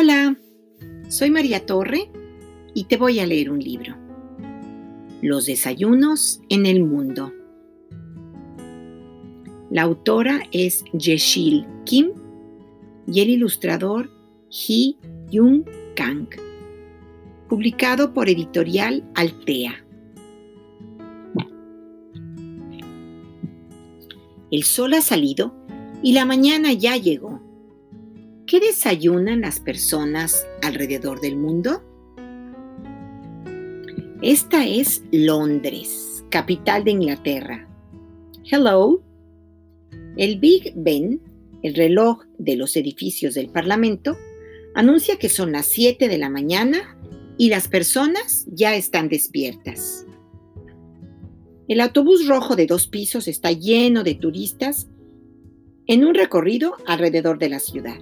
Hola, soy María Torre y te voy a leer un libro. Los desayunos en el mundo. La autora es Yeshil Kim y el ilustrador Hee Jung Kang. Publicado por Editorial Altea. El sol ha salido y la mañana ya llegó. ¿Qué desayunan las personas alrededor del mundo? Esta es Londres, capital de Inglaterra. Hello. El Big Ben, el reloj de los edificios del Parlamento, anuncia que son las 7 de la mañana y las personas ya están despiertas. El autobús rojo de dos pisos está lleno de turistas en un recorrido alrededor de la ciudad.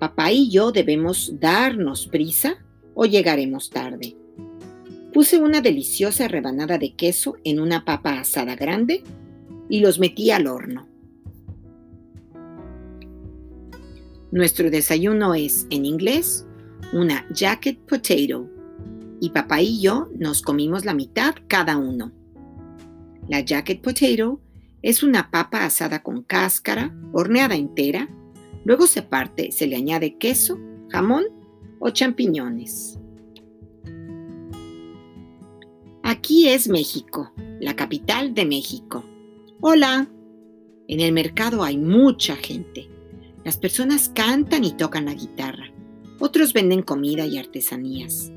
Papá y yo debemos darnos prisa o llegaremos tarde. Puse una deliciosa rebanada de queso en una papa asada grande y los metí al horno. Nuestro desayuno es, en inglés, una jacket potato y papá y yo nos comimos la mitad cada uno. La jacket potato es una papa asada con cáscara, horneada entera, Luego se parte, se le añade queso, jamón o champiñones. Aquí es México, la capital de México. Hola. En el mercado hay mucha gente. Las personas cantan y tocan la guitarra. Otros venden comida y artesanías.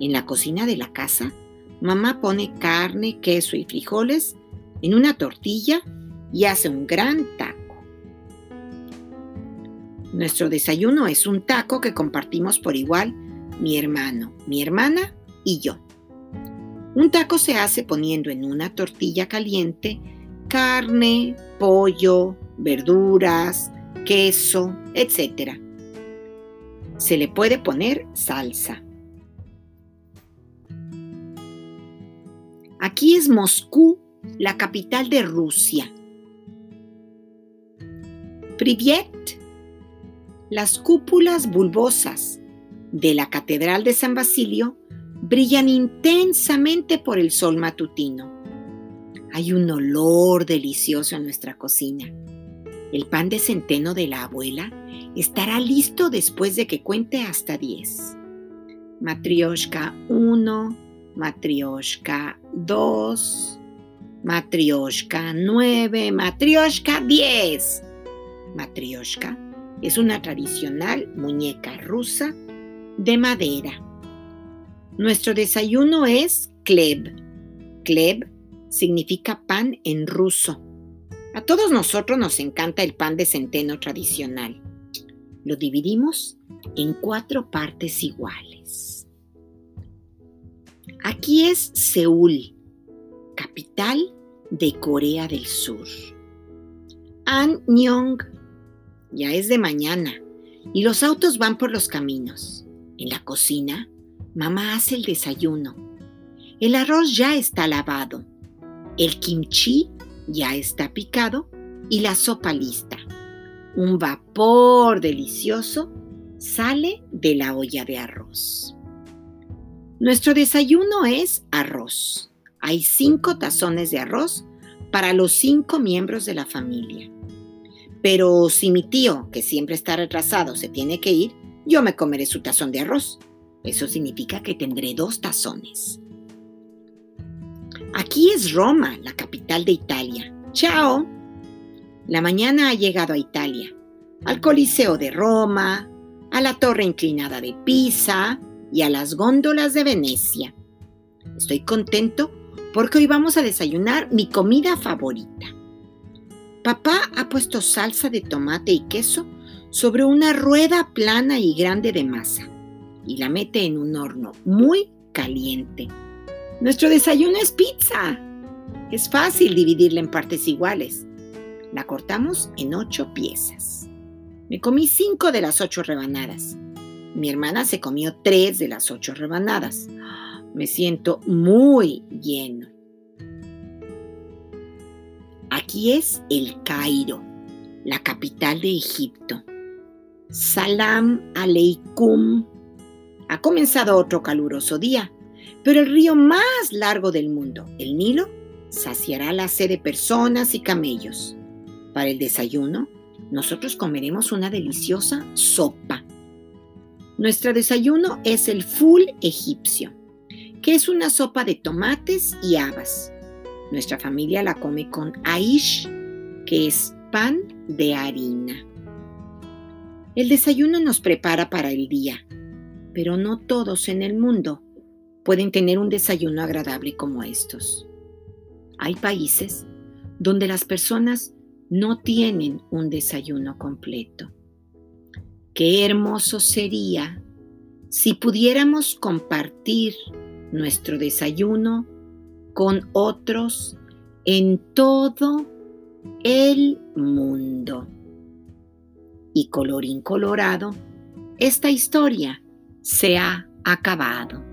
En la cocina de la casa, mamá pone carne, queso y frijoles en una tortilla y hace un gran taco. Nuestro desayuno es un taco que compartimos por igual mi hermano, mi hermana y yo. Un taco se hace poniendo en una tortilla caliente carne, pollo, verduras, queso, etc. Se le puede poner salsa. Aquí es Moscú, la capital de Rusia. Privet las cúpulas bulbosas de la Catedral de San Basilio brillan intensamente por el sol matutino. Hay un olor delicioso en nuestra cocina. El pan de centeno de la abuela estará listo después de que cuente hasta 10. Matrioshka 1, Matrioshka 2, Matrioshka 9, Matrioshka 10. Matrioshka es una tradicional muñeca rusa de madera. Nuestro desayuno es kleb. Kleb significa pan en ruso. A todos nosotros nos encanta el pan de centeno tradicional. Lo dividimos en cuatro partes iguales. Aquí es Seúl, capital de Corea del Sur. Anyong ya es de mañana y los autos van por los caminos. En la cocina, mamá hace el desayuno. El arroz ya está lavado. El kimchi ya está picado y la sopa lista. Un vapor delicioso sale de la olla de arroz. Nuestro desayuno es arroz. Hay cinco tazones de arroz para los cinco miembros de la familia. Pero si mi tío, que siempre está retrasado, se tiene que ir, yo me comeré su tazón de arroz. Eso significa que tendré dos tazones. Aquí es Roma, la capital de Italia. ¡Chao! La mañana ha llegado a Italia, al Coliseo de Roma, a la torre inclinada de Pisa y a las góndolas de Venecia. Estoy contento porque hoy vamos a desayunar mi comida favorita. Papá ha puesto salsa de tomate y queso sobre una rueda plana y grande de masa y la mete en un horno muy caliente. Nuestro desayuno es pizza. Es fácil dividirla en partes iguales. La cortamos en ocho piezas. Me comí cinco de las ocho rebanadas. Mi hermana se comió tres de las ocho rebanadas. Me siento muy lleno. Aquí es el Cairo, la capital de Egipto. Salam aleikum. Ha comenzado otro caluroso día, pero el río más largo del mundo, el Nilo, saciará la sed de personas y camellos. Para el desayuno, nosotros comeremos una deliciosa sopa. Nuestro desayuno es el full egipcio, que es una sopa de tomates y habas. Nuestra familia la come con aish, que es pan de harina. El desayuno nos prepara para el día, pero no todos en el mundo pueden tener un desayuno agradable como estos. Hay países donde las personas no tienen un desayuno completo. Qué hermoso sería si pudiéramos compartir nuestro desayuno con otros en todo el mundo. Y colorín colorado, esta historia se ha acabado.